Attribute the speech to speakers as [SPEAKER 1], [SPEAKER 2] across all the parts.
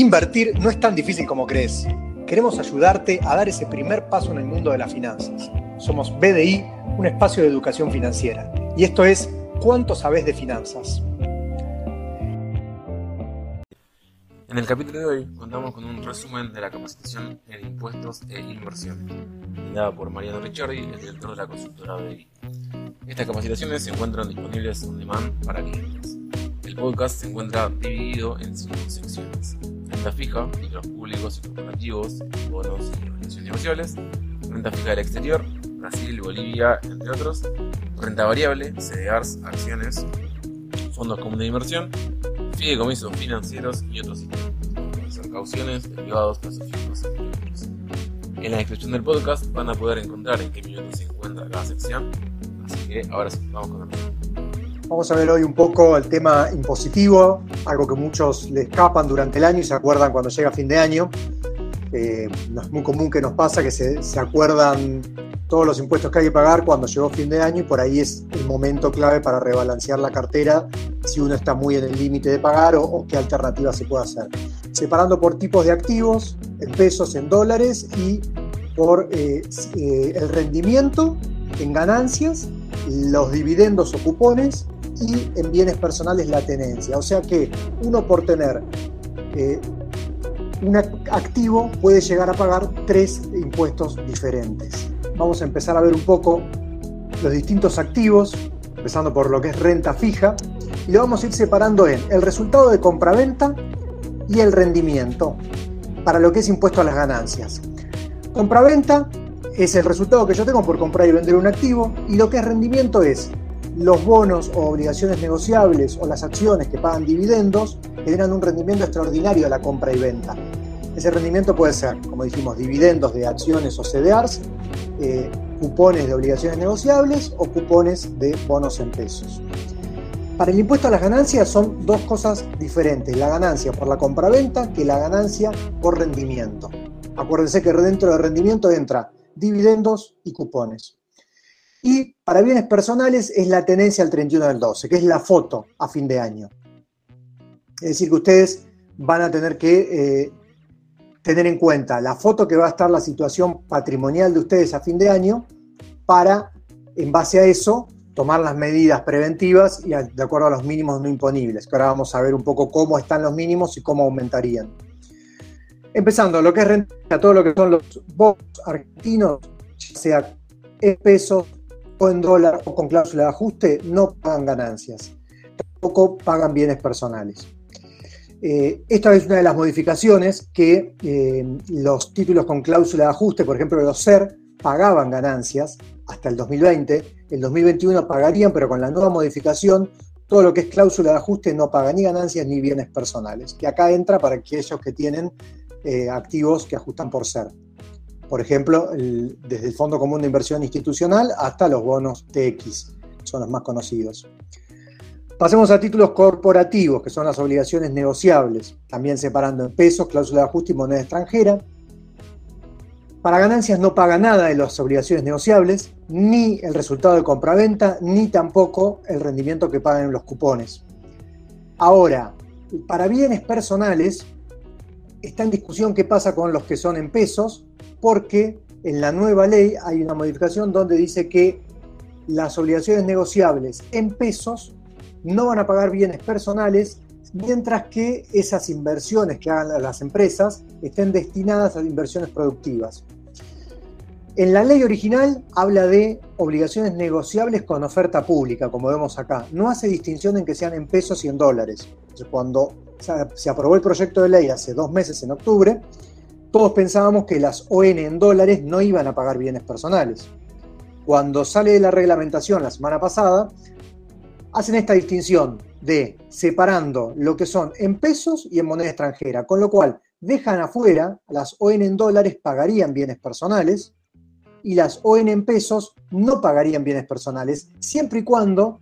[SPEAKER 1] Invertir no es tan difícil como crees. Queremos ayudarte a dar ese primer paso en el mundo de las finanzas. Somos BDI, un espacio de educación financiera. Y esto es ¿Cuánto sabes de finanzas?
[SPEAKER 2] En el capítulo de hoy contamos con un resumen de la capacitación en impuestos e inversión, dada por Mariano Ricciardi, el director de la consultora BDI. Estas capacitaciones se encuentran disponibles on demand para clientes. El podcast se encuentra dividido en cinco secciones renta fija, títulos públicos y corporativos, bonos y obligaciones negociables, renta fija del exterior, Brasil, Bolivia, entre otros, renta variable, CDRs, acciones, fondos comunes de inversión, fideicomisos financieros y otros sistemas, cauciones, derivados, plazos fijos, En la descripción del podcast van a poder encontrar en qué minuto se encuentra cada sección, así que ahora sí, vamos con el
[SPEAKER 1] Vamos a ver hoy un poco el tema impositivo, algo que muchos le escapan durante el año y se acuerdan cuando llega fin de año. Eh, no es muy común que nos pasa que se, acuerdan todos los impuestos que hay que pagar cuando llegó fin de año y por ahí es el momento clave para rebalancear la cartera si uno está muy en el límite de pagar o, qué alternativa se puede hacer. Separando por tipos de activos, en pesos, en dólares y por eh, eh, el rendimiento en ganancias, los dividendos o cupones y en bienes personales la tenencia. O sea que uno por tener eh, un activo puede llegar a pagar tres impuestos diferentes. Vamos a empezar a ver un poco los distintos activos, empezando por lo que es renta fija, y lo vamos a ir separando en el resultado de compraventa y el rendimiento para lo que es impuesto a las ganancias. Compraventa es el resultado que yo tengo por comprar y vender un activo y lo que es rendimiento es los bonos o obligaciones negociables o las acciones que pagan dividendos generan un rendimiento extraordinario de la compra y venta. Ese rendimiento puede ser, como dijimos, dividendos de acciones o CDRs, eh, cupones de obligaciones negociables o cupones de bonos en pesos. Para el impuesto a las ganancias son dos cosas diferentes, la ganancia por la compra-venta que la ganancia por rendimiento. Acuérdense que dentro del rendimiento entra dividendos y cupones. Y para bienes personales es la tenencia al 31 del 12, que es la foto a fin de año. Es decir, que ustedes van a tener que eh, tener en cuenta la foto que va a estar la situación patrimonial de ustedes a fin de año para, en base a eso, tomar las medidas preventivas y de acuerdo a los mínimos no imponibles, que ahora vamos a ver un poco cómo están los mínimos y cómo aumentarían. Empezando, lo que es renta, todo lo que son los bonos argentinos, ya sea en pesos o en dólar o con cláusula de ajuste, no pagan ganancias. Tampoco pagan bienes personales. Eh, esta es una de las modificaciones que eh, los títulos con cláusula de ajuste, por ejemplo los SER, pagaban ganancias hasta el 2020. El 2021 pagarían, pero con la nueva modificación, todo lo que es cláusula de ajuste no paga ni ganancias ni bienes personales. Que acá entra para aquellos que tienen eh, activos que ajustan por ser. Por ejemplo, desde el Fondo Común de Inversión Institucional hasta los bonos TX, son los más conocidos. Pasemos a títulos corporativos, que son las obligaciones negociables, también separando en pesos, cláusula de ajuste y moneda extranjera. Para ganancias no paga nada de las obligaciones negociables, ni el resultado de compraventa, ni tampoco el rendimiento que pagan los cupones. Ahora, para bienes personales, está en discusión qué pasa con los que son en pesos, porque en la nueva ley hay una modificación donde dice que las obligaciones negociables en pesos no van a pagar bienes personales, mientras que esas inversiones que hagan las empresas estén destinadas a inversiones productivas. En la ley original habla de obligaciones negociables con oferta pública, como vemos acá. No hace distinción en que sean en pesos y en dólares. Cuando se aprobó el proyecto de ley hace dos meses, en octubre, todos pensábamos que las ON en dólares no iban a pagar bienes personales. Cuando sale de la reglamentación la semana pasada, hacen esta distinción de separando lo que son en pesos y en moneda extranjera, con lo cual dejan afuera, las ON en dólares pagarían bienes personales y las ON en pesos no pagarían bienes personales, siempre y cuando,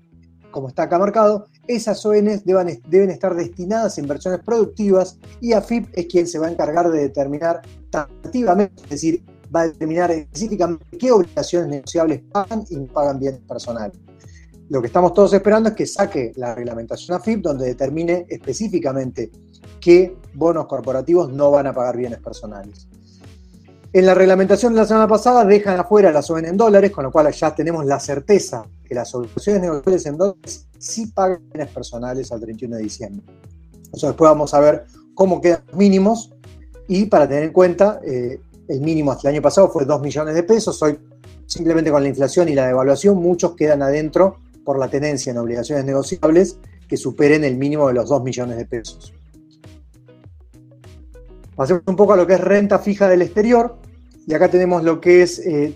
[SPEAKER 1] como está acá marcado, esas ONs deben, deben estar destinadas a inversiones productivas y AFIP es quien se va a encargar de determinar taxativamente, es decir, va a determinar específicamente qué obligaciones negociables pagan y no pagan bienes personales. Lo que estamos todos esperando es que saque la reglamentación AFIP donde determine específicamente qué bonos corporativos no van a pagar bienes personales. En la reglamentación de la semana pasada dejan afuera la SOBEN en dólares, con lo cual ya tenemos la certeza que las obligaciones negociables en dólares sí pagan bienes personales al 31 de diciembre. Eso después vamos a ver cómo quedan los mínimos y para tener en cuenta, eh, el mínimo hasta el año pasado fue 2 millones de pesos, hoy simplemente con la inflación y la devaluación muchos quedan adentro por la tenencia en obligaciones negociables que superen el mínimo de los 2 millones de pesos. Pasemos un poco a lo que es renta fija del exterior, y acá tenemos lo que es eh,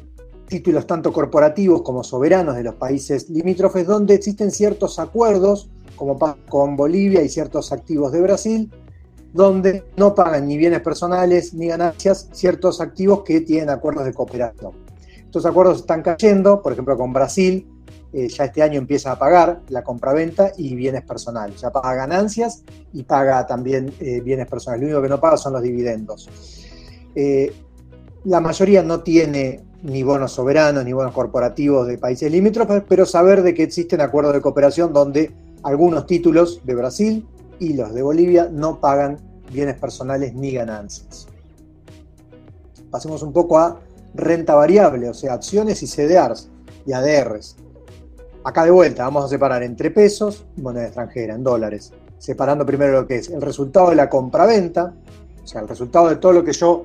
[SPEAKER 1] títulos tanto corporativos como soberanos de los países limítrofes, donde existen ciertos acuerdos, como con Bolivia y ciertos activos de Brasil, donde no pagan ni bienes personales ni ganancias ciertos activos que tienen acuerdos de cooperación. Estos acuerdos están cayendo, por ejemplo, con Brasil, eh, ya este año empieza a pagar la compraventa y bienes personales. Ya paga ganancias y paga también eh, bienes personales. Lo único que no paga son los dividendos. Eh, la mayoría no tiene ni bonos soberanos ni bonos corporativos de países limítrofes, pero saber de que existen acuerdos de cooperación donde algunos títulos de Brasil y los de Bolivia no pagan bienes personales ni ganancias. Pasemos un poco a renta variable, o sea, acciones y CDRs y ADRs. Acá de vuelta vamos a separar entre pesos y moneda extranjera, en dólares, separando primero lo que es el resultado de la compra-venta, o sea, el resultado de todo lo que yo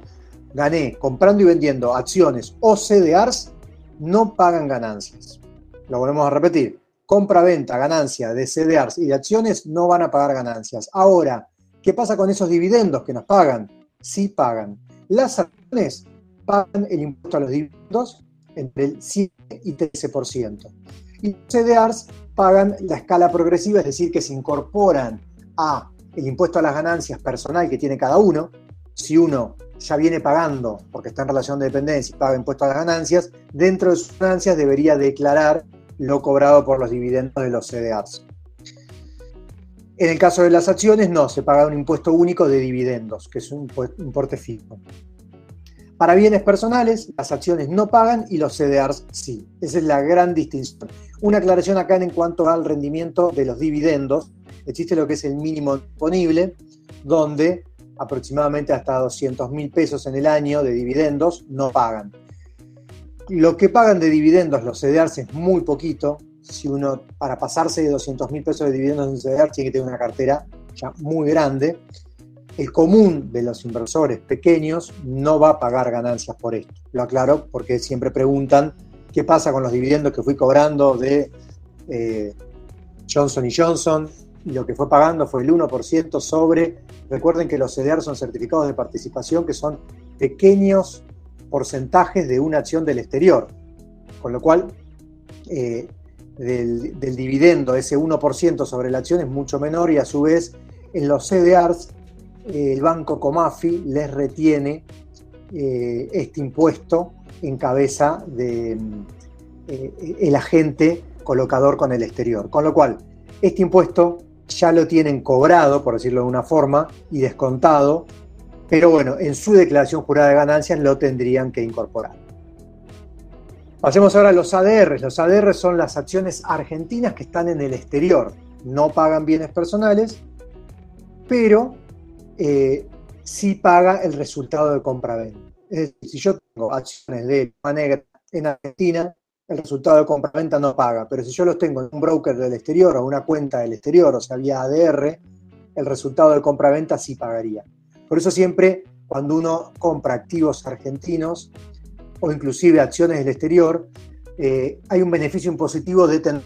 [SPEAKER 1] gané comprando y vendiendo acciones o CDRs, no pagan ganancias. Lo volvemos a repetir. Compra, venta, ganancia de CDRs y de acciones no van a pagar ganancias. Ahora, ¿qué pasa con esos dividendos que nos pagan? Sí pagan. Las acciones pagan el impuesto a los dividendos entre el 7 y 13%. Y los CDRs pagan la escala progresiva, es decir, que se incorporan a el impuesto a las ganancias personal que tiene cada uno. Si uno ya viene pagando, porque está en relación de dependencia y paga impuestos a las ganancias, dentro de sus ganancias debería declarar lo cobrado por los dividendos de los CDRs. En el caso de las acciones, no, se paga un impuesto único de dividendos, que es un importe fijo. Para bienes personales, las acciones no pagan y los CDRs sí. Esa es la gran distinción. Una aclaración acá en cuanto al rendimiento de los dividendos. Existe lo que es el mínimo disponible, donde aproximadamente hasta 200 mil pesos en el año de dividendos, no pagan. Lo que pagan de dividendos los CDRs es muy poquito. Si uno, para pasarse de 200 mil pesos de dividendos en un CDR, tiene que tener una cartera ya muy grande. El común de los inversores pequeños no va a pagar ganancias por esto. Lo aclaro porque siempre preguntan qué pasa con los dividendos que fui cobrando de eh, Johnson Johnson, lo que fue pagando fue el 1% sobre, recuerden que los CDR son certificados de participación que son pequeños porcentajes de una acción del exterior, con lo cual eh, del, dividendo, ese 1% sobre la acción es mucho menor y a su vez en los CDRs eh, el banco Comafi les retiene eh, este impuesto en cabeza del el agente colocador con el exterior. Con lo cual, este impuesto ya lo tienen cobrado, por decirlo de una forma, y descontado, pero bueno, en su declaración jurada de ganancias lo tendrían que incorporar. Pasemos ahora a los ADR. Los ADR son las acciones argentinas que están en el exterior. No pagan bienes personales, pero eh, sí paga el resultado de compra-venta. Es decir, si yo tengo acciones de Negra en Argentina, el resultado de compra-venta no paga. Pero si yo los tengo en un broker del exterior o una cuenta del exterior, o sea, vía ADR, el resultado de compra-venta sí pagaría. Por eso siempre cuando uno compra activos argentinos o inclusive acciones del exterior, eh, hay un beneficio impositivo de tener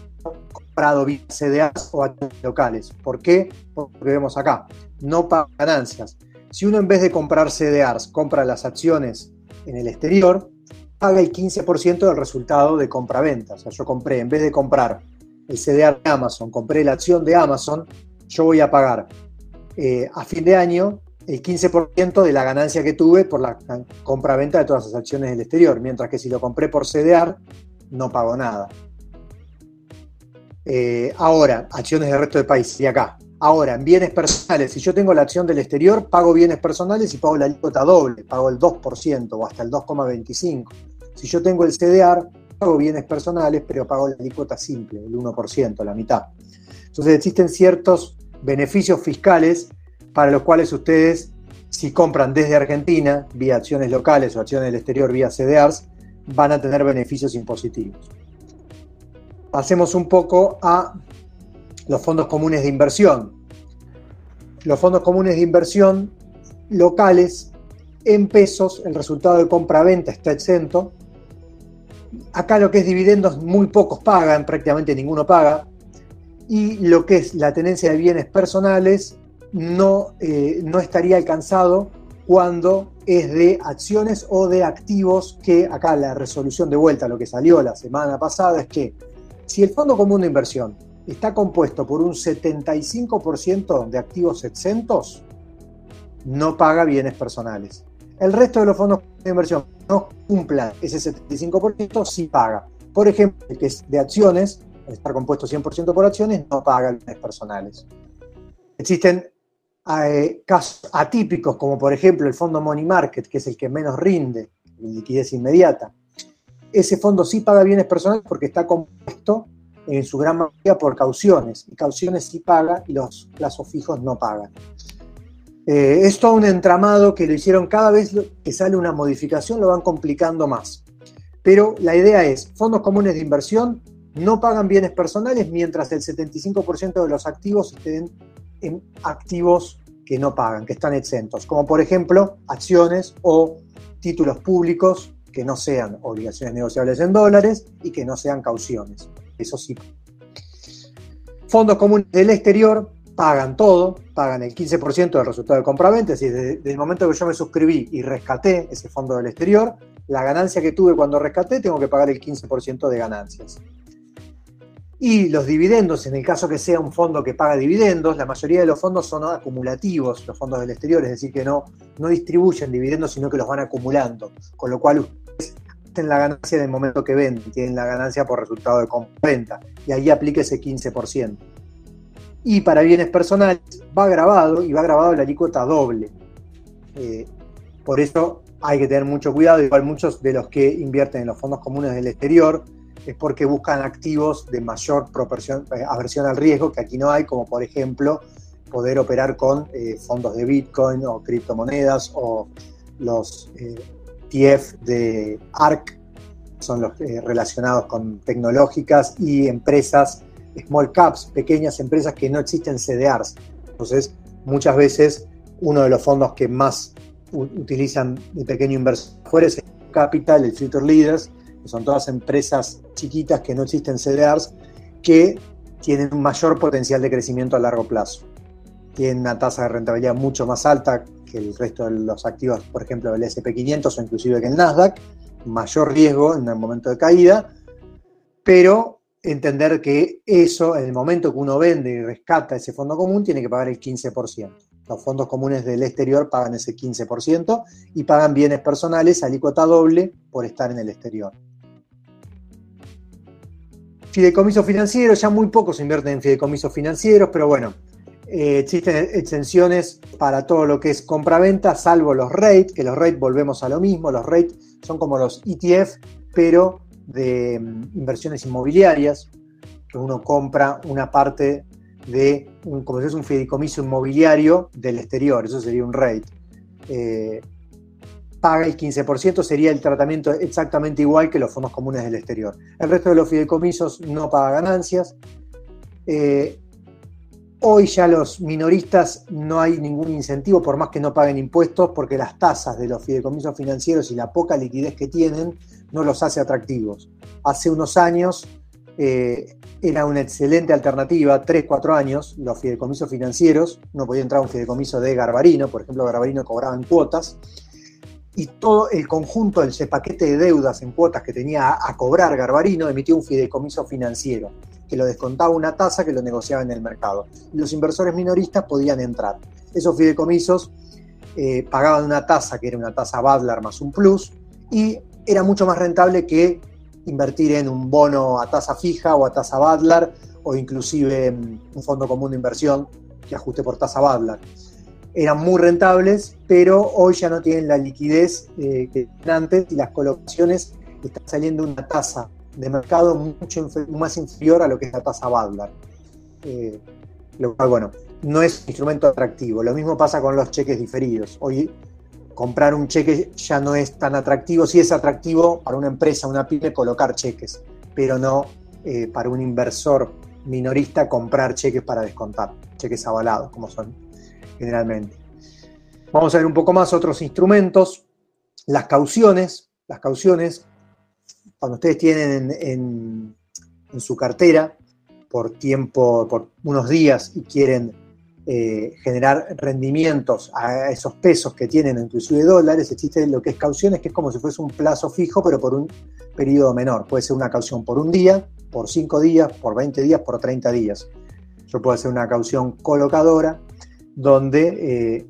[SPEAKER 1] comprado vía CDAs o acciones locales. ¿Por qué? Porque vemos acá, no paga ganancias. Si uno en vez de comprar CDRs compra las acciones en el exterior, paga el 15% del resultado de compra-venta. O sea, yo compré, en vez de comprar el CDR de Amazon, compré la acción de Amazon, yo voy a pagar eh, a fin de año el 15% de la ganancia que tuve por la compra-venta de todas las acciones del exterior, mientras que si lo compré por CDR, no pago nada. Eh, ahora, acciones del resto del país, y acá. Ahora, en bienes personales, si yo tengo la acción del exterior, pago bienes personales y pago la alícuota doble, pago el 2% o hasta el 2,25%. Si yo tengo el CDR, pago bienes personales, pero pago la alícuota simple, el 1%, la mitad. Entonces existen ciertos beneficios fiscales para los cuales ustedes, si compran desde Argentina, vía acciones locales o acciones del exterior vía CDRs, van a tener beneficios impositivos. Pasemos un poco a los fondos comunes de inversión. Los fondos comunes de inversión locales en pesos, el resultado de compra-venta está exento. Acá lo que es dividendos, muy pocos pagan, prácticamente ninguno paga. Y lo que es la tenencia de bienes personales no, eh, no estaría alcanzado cuando es de acciones o de activos que acá la resolución de vuelta, lo que salió la semana pasada es que si el fondo común de inversión está compuesto por un 75% de activos exentos, no paga bienes personales. El resto de los fondos de inversión no cumplan ese 75%, sí paga. Por ejemplo, el que es de acciones, estar compuesto 100% por acciones, no paga bienes personales. Existen eh, casos atípicos, como por ejemplo el fondo Money Market, que es el que menos rinde liquidez inmediata. Ese fondo sí paga bienes personales porque está compuesto en su gran mayoría por cauciones, y cauciones sí paga y los plazos fijos no pagan. Eh, es todo un entramado que lo hicieron cada vez que sale una modificación, lo van complicando más. Pero la idea es, fondos comunes de inversión no pagan bienes personales mientras el 75% de los activos estén en activos que no pagan, que están exentos, como por ejemplo acciones o títulos públicos que no sean obligaciones negociables en dólares y que no sean cauciones. Eso sí. Fondos comunes del exterior pagan todo, pagan el 15% del resultado de compraventa, es decir, desde, el momento que yo me suscribí y rescaté ese fondo del exterior, la ganancia que tuve cuando rescaté tengo que pagar el 15% de ganancias. Y los dividendos, en el caso que sea un fondo que paga dividendos, la mayoría de los fondos son acumulativos, los fondos del exterior, es decir, que no, no distribuyen dividendos, sino que los van acumulando. Con lo cual ustedes tienen la ganancia en el momento que venden, tienen la ganancia por resultado de compra-venta. Y ahí aplica ese 15%. Y para bienes personales va grabado y va grabado la alícuota doble. Eh, por eso hay que tener mucho cuidado, igual muchos de los que invierten en los fondos comunes del exterior, es porque buscan activos de mayor proporción, eh, aversión al riesgo, que aquí no hay, como por ejemplo poder operar con eh, fondos de Bitcoin o criptomonedas o los eh, TF de ARC, son los relacionados con tecnológicas y empresas, small caps, pequeñas empresas que no existen CDRs. Entonces, muchas veces uno de los fondos que más utilizan de pequeño inversor fuera es el Capital, el Future Leaders, que son todas empresas chiquitas que no existen CDRs, que tienen un mayor potencial de crecimiento a largo plazo. Tienen una tasa de rentabilidad mucho más alta que el resto de los activos, por ejemplo, del SP500 o inclusive que el Nasdaq, mayor riesgo en el momento de caída, pero entender que eso, en el momento que uno vende y rescata ese fondo común, tiene que pagar el 15%. Los fondos comunes del exterior pagan ese 15% y pagan bienes personales alícuota doble por estar en el exterior. Fideicomisos financieros, ya muy pocos invierten en fideicomisos financieros, pero bueno, eh, existen exenciones para todo lo que es compra-venta, salvo los REIT, que los REIT volvemos a lo mismo, los REIT son como los ETF, pero de mm, inversiones inmobiliarias, que uno compra una parte de, un, como si es un fideicomiso inmobiliario del exterior, eso sería un REIT. Eh, paga el 15%, sería el tratamiento exactamente igual que los fondos comunes del exterior. El resto de los fideicomisos no paga ganancias. Eh, hoy ya los minoristas no hay ningún incentivo, por más que no paguen impuestos, porque las tasas de los fideicomisos financieros y la poca liquidez que tienen no los hace atractivos. Hace unos años eh, era una excelente alternativa, 3, 4 años, los fideicomisos financieros, no podía entrar un fideicomiso de Garbarino, por ejemplo, Garbarino cobraba en cuotas, y todo el conjunto ese paquete de deudas en cuotas que tenía a, cobrar Garbarino emitió un fideicomiso financiero, que lo descontaba una tasa que lo negociaba en el mercado. Los inversores minoristas podían entrar. Esos fideicomisos eh, pagaban una tasa que era una tasa Badlar más un plus, y era mucho más rentable que invertir en un bono a tasa fija o a tasa Badlar o inclusive un fondo común de inversión que ajuste por tasa Badlar eran muy rentables, pero hoy ya no tienen la liquidez eh, que tenían antes y las colocaciones están saliendo una tasa de mercado mucho más inferior a lo que es la tasa Badlar. Eh, lo cual, bueno, no es un instrumento atractivo. Lo mismo pasa con los cheques diferidos. Hoy comprar un cheque ya no es tan atractivo. Sí es atractivo para una empresa, una pyme, colocar cheques, pero no eh, para un inversor minorista comprar cheques para descontar, cheques avalados, como son generalmente. Vamos a ver un poco más otros instrumentos. Las cauciones. Las cauciones, cuando ustedes tienen en, en su cartera por tiempo, por unos días y quieren eh, generar rendimientos a esos pesos que tienen, inclusive dólares, existe lo que es cauciones, que es como si fuese un plazo fijo, pero por un periodo menor. Puede ser una caución por un día, por cinco días, por 20 días, por 30 días. Yo puedo hacer una caución colocadora, donde eh,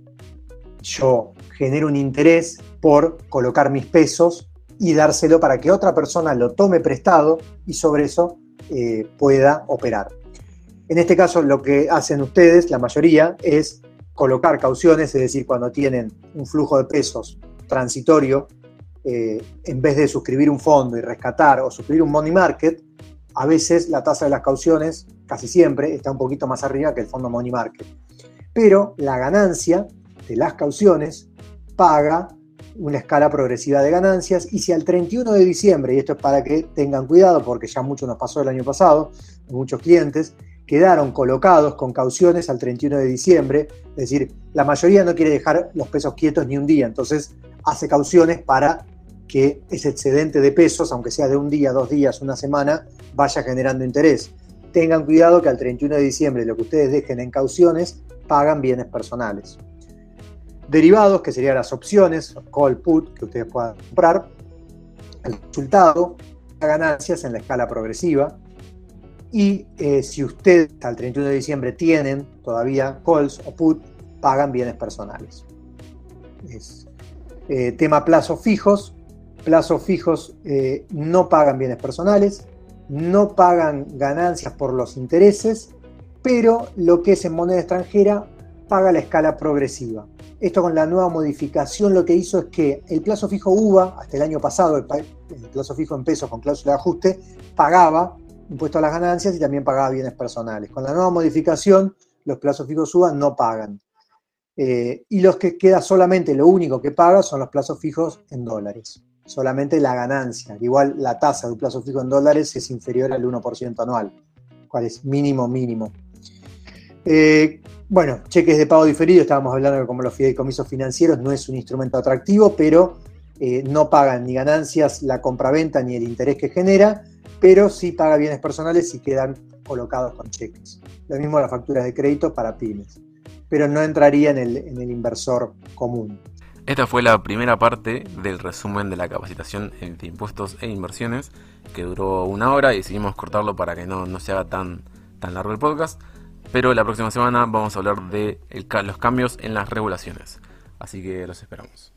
[SPEAKER 1] yo genero un interés por colocar mis pesos y dárselo para que otra persona lo tome prestado y sobre eso eh, pueda operar. En este caso, lo que hacen ustedes, la mayoría, es colocar cauciones, es decir, cuando tienen un flujo de pesos transitorio, eh, en vez de suscribir un fondo y rescatar o suscribir un money market, a veces la tasa de las cauciones, casi siempre, está un poquito más arriba que el fondo money market. Pero la ganancia de las cauciones paga una escala progresiva de ganancias y si al 31 de diciembre, y esto es para que tengan cuidado porque ya mucho nos pasó el año pasado, muchos clientes, quedaron colocados con cauciones al 31 de diciembre, es decir, la mayoría no quiere dejar los pesos quietos ni un día, entonces hace cauciones para que ese excedente de pesos, aunque sea de un día, dos días, una semana, vaya generando interés. Tengan cuidado que al 31 de diciembre lo que ustedes dejen en cauciones pagan bienes personales. Derivados, que serían las opciones, call put, que ustedes puedan comprar. El resultado, ganancias en la escala progresiva, y eh, si ustedes al 31 de diciembre tienen todavía calls o put, pagan bienes personales. Eh, tema plazos fijos. Plazos fijos eh, no pagan bienes personales, no pagan ganancias por los intereses, pero lo que es en moneda extranjera paga la escala progresiva. Esto con la nueva modificación lo que hizo es que el plazo fijo UVA, hasta el año pasado, el plazo fijo en pesos con cláusula de ajuste, pagaba impuesto a las ganancias y también pagaba bienes personales. Con la nueva modificación, los plazos fijos suban no pagan. Eh, y los que queda solamente, lo único que paga son los plazos fijos en dólares. Solamente la ganancia. Igual la tasa de un plazo fijo en dólares es inferior al 1% anual, cual es mínimo, mínimo. Eh, bueno, cheques de pago diferido, estábamos hablando de como los fideicomisos financieros, no es un instrumento atractivo, pero eh, no pagan ni ganancias la compraventa ni el interés que genera, pero sí paga bienes personales y quedan colocados con cheques. Lo mismo las facturas de crédito para pymes, pero no entraría en el, inversor común.
[SPEAKER 2] Esta fue la primera parte del resumen de la capacitación de impuestos e inversiones, que duró una hora y decidimos cortarlo para que no, no se haga tan, tan largo el podcast. Pero la próxima semana vamos a hablar de los cambios en las regulaciones. Así que los esperamos.